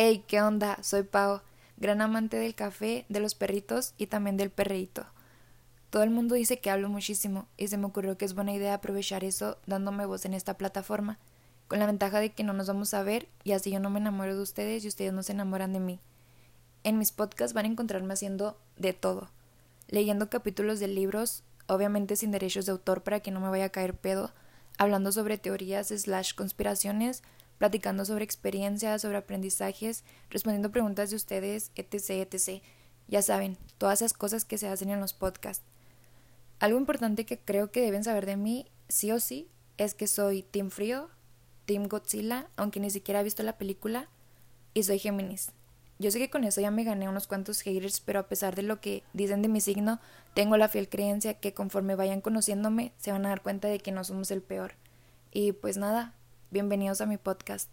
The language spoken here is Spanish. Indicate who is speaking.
Speaker 1: Hey, ¿qué onda? Soy Pau, gran amante del café, de los perritos y también del perreíto. Todo el mundo dice que hablo muchísimo y se me ocurrió que es buena idea aprovechar eso dándome voz en esta plataforma, con la ventaja de que no nos vamos a ver y así yo no me enamoro de ustedes y ustedes no se enamoran de mí. En mis podcasts van a encontrarme haciendo de todo, leyendo capítulos de libros, obviamente sin derechos de autor para que no me vaya a caer pedo, hablando sobre teorías slash conspiraciones, platicando sobre experiencias, sobre aprendizajes, respondiendo preguntas de ustedes, etc., etc. Ya saben, todas esas cosas que se hacen en los podcasts. Algo importante que creo que deben saber de mí, sí o sí, es que soy Team Frío, Team Godzilla, aunque ni siquiera he visto la película, y soy Géminis. Yo sé que con eso ya me gané unos cuantos haters, pero a pesar de lo que dicen de mi signo, tengo la fiel creencia que conforme vayan conociéndome se van a dar cuenta de que no somos el peor. Y pues nada, Bienvenidos a mi podcast.